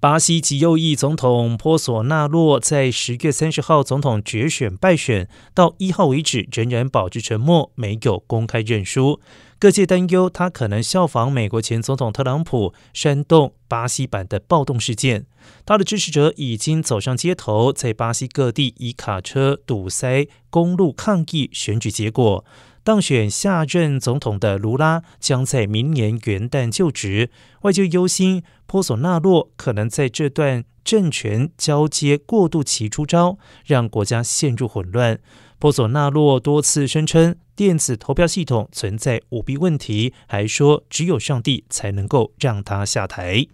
巴西极右翼总统波索纳洛在十月三十号总统决选败选，到一号为止仍然保持沉默，没有公开认输。各界担忧他可能效仿美国前总统特朗普，煽动巴西版的暴动事件。他的支持者已经走上街头，在巴西各地以卡车堵塞公路抗议选举结果。当选下任总统的卢拉将在明年元旦就职，外界忧心波索纳洛可能在这段政权交接过渡期出招，让国家陷入混乱。波索纳洛多次声称电子投票系统存在舞弊问题，还说只有上帝才能够让他下台。